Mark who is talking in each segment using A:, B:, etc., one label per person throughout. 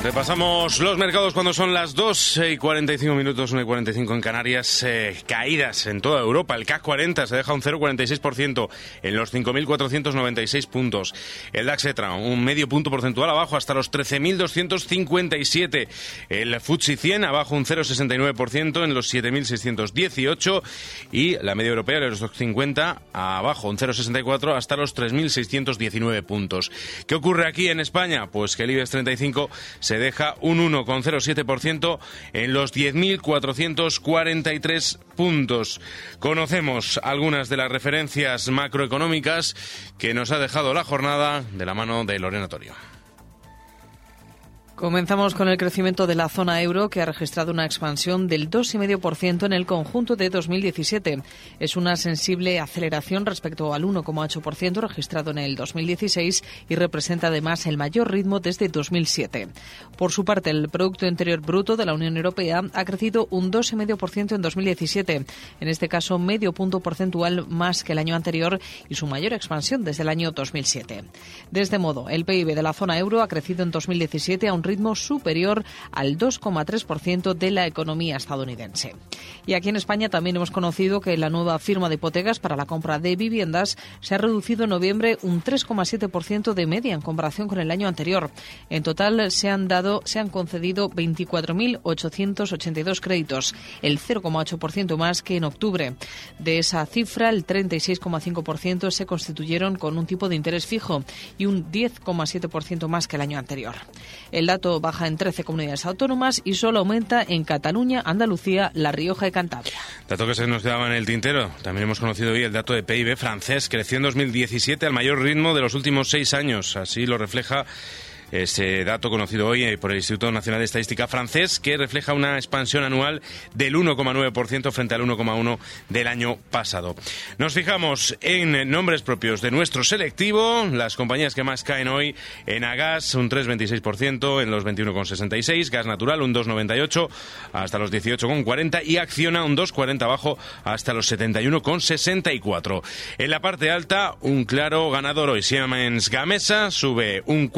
A: Repasamos los mercados cuando son las 2 y 45 minutos, 1 y 45 en Canarias. Eh, caídas en toda Europa. El CAC 40 se deja un 0,46% en los 5.496 puntos. El DAX ETRA un medio punto porcentual abajo hasta los 13.257. El FTSE 100 abajo un 0,69% en los 7.618. Y la media europea, el Eurostock 50, abajo un 0,64 hasta los 3.619 puntos. ¿Qué ocurre aquí en España? Pues que el IBEX 35 se deja un 1,07% en los 10.443 puntos. Conocemos algunas de las referencias macroeconómicas que nos ha dejado la jornada de la mano de Lorena Torio.
B: Comenzamos con el crecimiento de la zona euro, que ha registrado una expansión del 2,5% en el conjunto de 2017. Es una sensible aceleración respecto al 1,8% registrado en el 2016 y representa además el mayor ritmo desde 2007. Por su parte, el Producto Interior Bruto de la Unión Europea ha crecido un 2,5% en 2017, en este caso medio punto porcentual más que el año anterior y su mayor expansión desde el año 2007. De este modo, el PIB de la zona euro ha crecido en 2017 a un ritmo superior al 2,3% de la economía estadounidense. Y aquí en España también hemos conocido que la nueva firma de hipotecas para la compra de viviendas se ha reducido en noviembre un 3,7% de media en comparación con el año anterior. En total se han dado, se han concedido 24.882 créditos, el 0,8% más que en octubre. De esa cifra, el 36,5% se constituyeron con un tipo de interés fijo y un 10,7% más que el año anterior. El dato baja en 13 comunidades autónomas y solo aumenta en Cataluña, Andalucía, La Rioja y Cantabria.
A: Dato que se nos quedaba en el tintero. También hemos conocido hoy el dato de PIB francés. Creció en 2017 al mayor ritmo de los últimos seis años. Así lo refleja ese dato conocido hoy eh, por el Instituto Nacional de Estadística francés, que refleja una expansión anual del 1,9% frente al 1,1% del año pasado. Nos fijamos en nombres propios de nuestro selectivo, las compañías que más caen hoy en Agas, un 3,26% en los 21,66%, Gas Natural, un 2,98% hasta los 18,40% y Acciona, un 2,40% abajo hasta los 71,64%. En la parte alta, un claro ganador hoy, Siemens Gamesa, sube un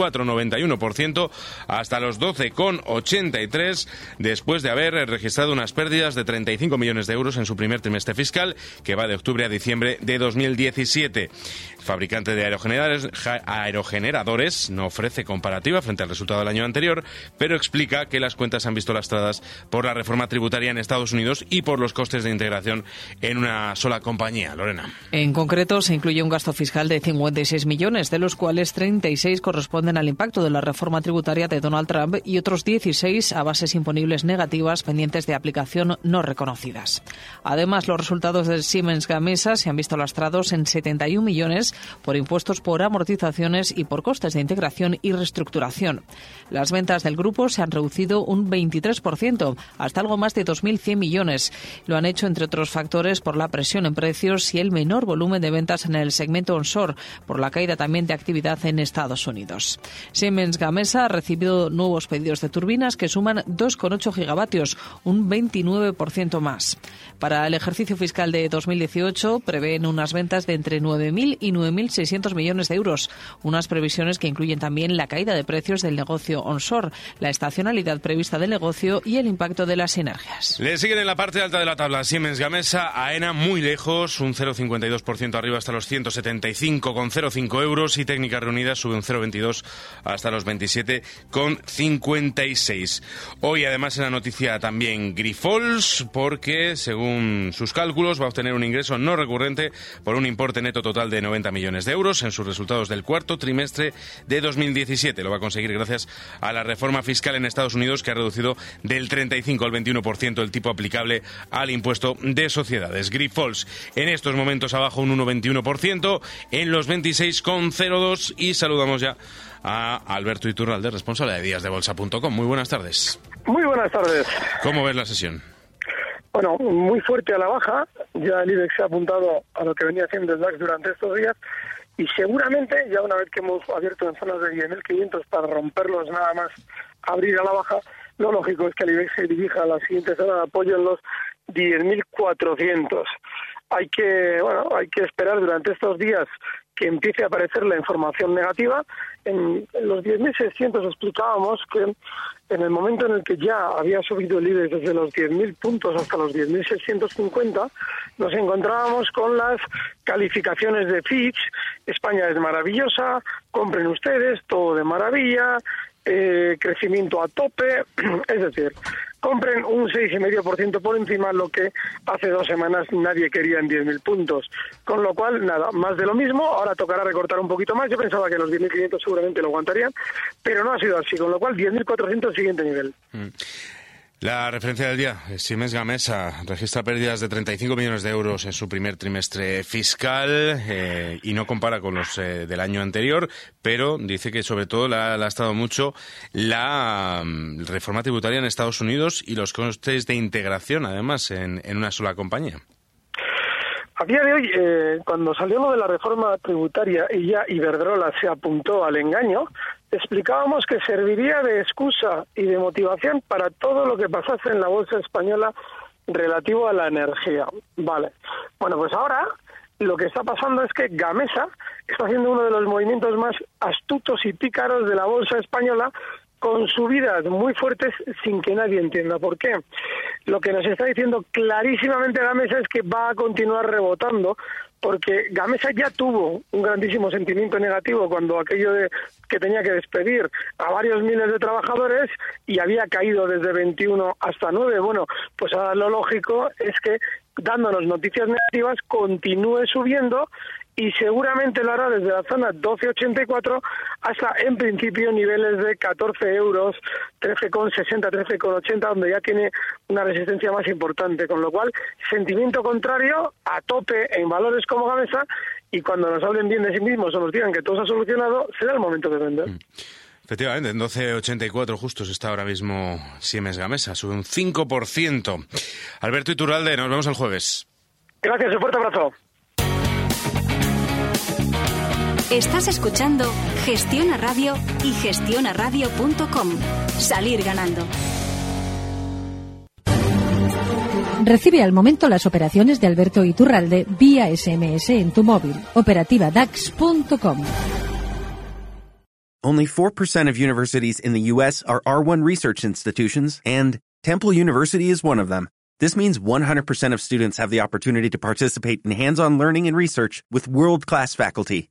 A: 4,91% hasta los 12,83 después de haber registrado unas pérdidas de 35 millones de euros en su primer trimestre fiscal que va de octubre a diciembre de 2017. Fabricante de aerogeneradores, no ofrece comparativa frente al resultado del año anterior, pero explica que las cuentas han visto lastradas por la reforma tributaria en Estados Unidos y por los costes de integración en una sola compañía. Lorena.
B: En concreto, se incluye un gasto fiscal de 56 millones, de los cuales 36 corresponden al impacto de la reforma tributaria de Donald Trump y otros 16 a bases imponibles negativas pendientes de aplicación no reconocidas. Además, los resultados de Siemens Gamesa se han visto lastrados en 71 millones por impuestos por amortizaciones y por costes de integración y reestructuración. Las ventas del grupo se han reducido un 23%, hasta algo más de 2.100 millones. Lo han hecho, entre otros factores, por la presión en precios y el menor volumen de ventas en el segmento onshore, por la caída también de actividad en Estados Unidos. Siemens Gamesa ha recibido nuevos pedidos de turbinas que suman 2,8 gigavatios, un 29% más. Para el ejercicio fiscal de 2018 prevén unas ventas de entre 9.000 y 9.600 millones de euros, unas previsiones que incluyen también la caída de precios del negocio onshore, la estacionalidad prevista del negocio y el impacto de las sinergias.
A: Le siguen en la parte alta de la tabla Siemens Gamesa, AENA muy lejos, un 0,52% arriba hasta los 175,05 euros y Técnicas Reunidas sube un 0,22 hasta los 27,56. Hoy además en la noticia también Grifols porque según sus cálculos va a obtener un ingreso no recurrente por un importe neto total de 90 millones de euros en sus resultados del cuarto trimestre de 2017. Lo va a conseguir gracias a la reforma fiscal en Estados Unidos que ha reducido del 35 al 21% el tipo aplicable al impuesto de sociedades. Grifols en estos momentos abajo un 1,21% en los 26,02 y saludamos ya a Alberto Iturralde, responsable de díasdebolsa.com. Muy buenas tardes.
C: Muy buenas tardes.
A: ¿Cómo ves la sesión?
C: Bueno, muy fuerte a la baja. Ya el IBEX se ha apuntado a lo que venía haciendo el DAX durante estos días. Y seguramente, ya una vez que hemos abierto en zonas de 10.500 para romperlos nada más abrir a la baja, lo lógico es que el IBEX se dirija a la siguiente zona de apoyo en los 10.400. Hay que, bueno, hay que esperar durante estos días que empiece a aparecer la información negativa. En, los 10.600 explicábamos que en el momento en el que ya había subido el IBEX desde los 10.000 puntos hasta los 10.650, nos encontrábamos con las calificaciones de Fitch, España es maravillosa, compren ustedes, todo de maravilla, eh, crecimiento a tope, es decir, compren un 6,5% por encima, lo que hace dos semanas nadie quería en 10.000 puntos. Con lo cual, nada, más de lo mismo, ahora tocará recortar un poquito más, yo pensaba que los 10.500 seguramente lo aguantarían, pero no ha sido así, con lo cual 10.400 siguiente nivel. Mm.
A: La referencia del día, Siemens Gamesa registra pérdidas de 35 millones de euros en su primer trimestre fiscal eh, y no compara con los eh, del año anterior, pero dice que sobre todo le ha, estado mucho la mm, reforma tributaria en Estados Unidos y los costes de integración, además, en una sola compañía.
C: A día de hoy, eh, cuando salió lo de la reforma tributaria y ya Iberdrola se apuntó al engaño, explicábamos que serviría de excusa y de motivación para todo lo que pasase en la bolsa española relativo a la energía. Vale. Bueno, pues ahora lo que está pasando es que Gamesa está haciendo uno de los movimientos más astutos y pícaros de la bolsa española con subidas muy fuertes sin que nadie entienda por qué. Lo que nos está diciendo clarísimamente Gamesa es que va a continuar rebotando porque Gamesa ya tuvo un grandísimo sentimiento negativo cuando aquello de que tenía que despedir a varios miles de trabajadores y había caído desde 21 hasta 9. Bueno, pues ahora lo lógico es que dándonos noticias negativas continúe subiendo y seguramente lo hará desde la zona 12,84 hasta en principio niveles de 14 euros, 13,60, 13,80, donde ya tiene una resistencia más importante, con lo cual sentimiento contrario a tope en valores como Gamesa y cuando nos hablen bien de sí mismos o nos digan que todo se ha solucionado, será el momento de vender. Mm.
A: Efectivamente, en 12.84 justos está ahora mismo Siemens Gamesa, sube un 5%. Alberto Iturralde, nos vemos el jueves.
C: Gracias, un fuerte abrazo.
D: Estás escuchando Gestiona Radio y gestionaradio.com. Salir ganando.
E: Recibe al momento las operaciones de Alberto Iturralde vía SMS en tu móvil. Operativa DAX.com.
F: Only 4% of universities in the U.S. are R1 research institutions, and Temple University is one of them. This means 100% of students have the opportunity to participate in hands on learning and research with world class faculty.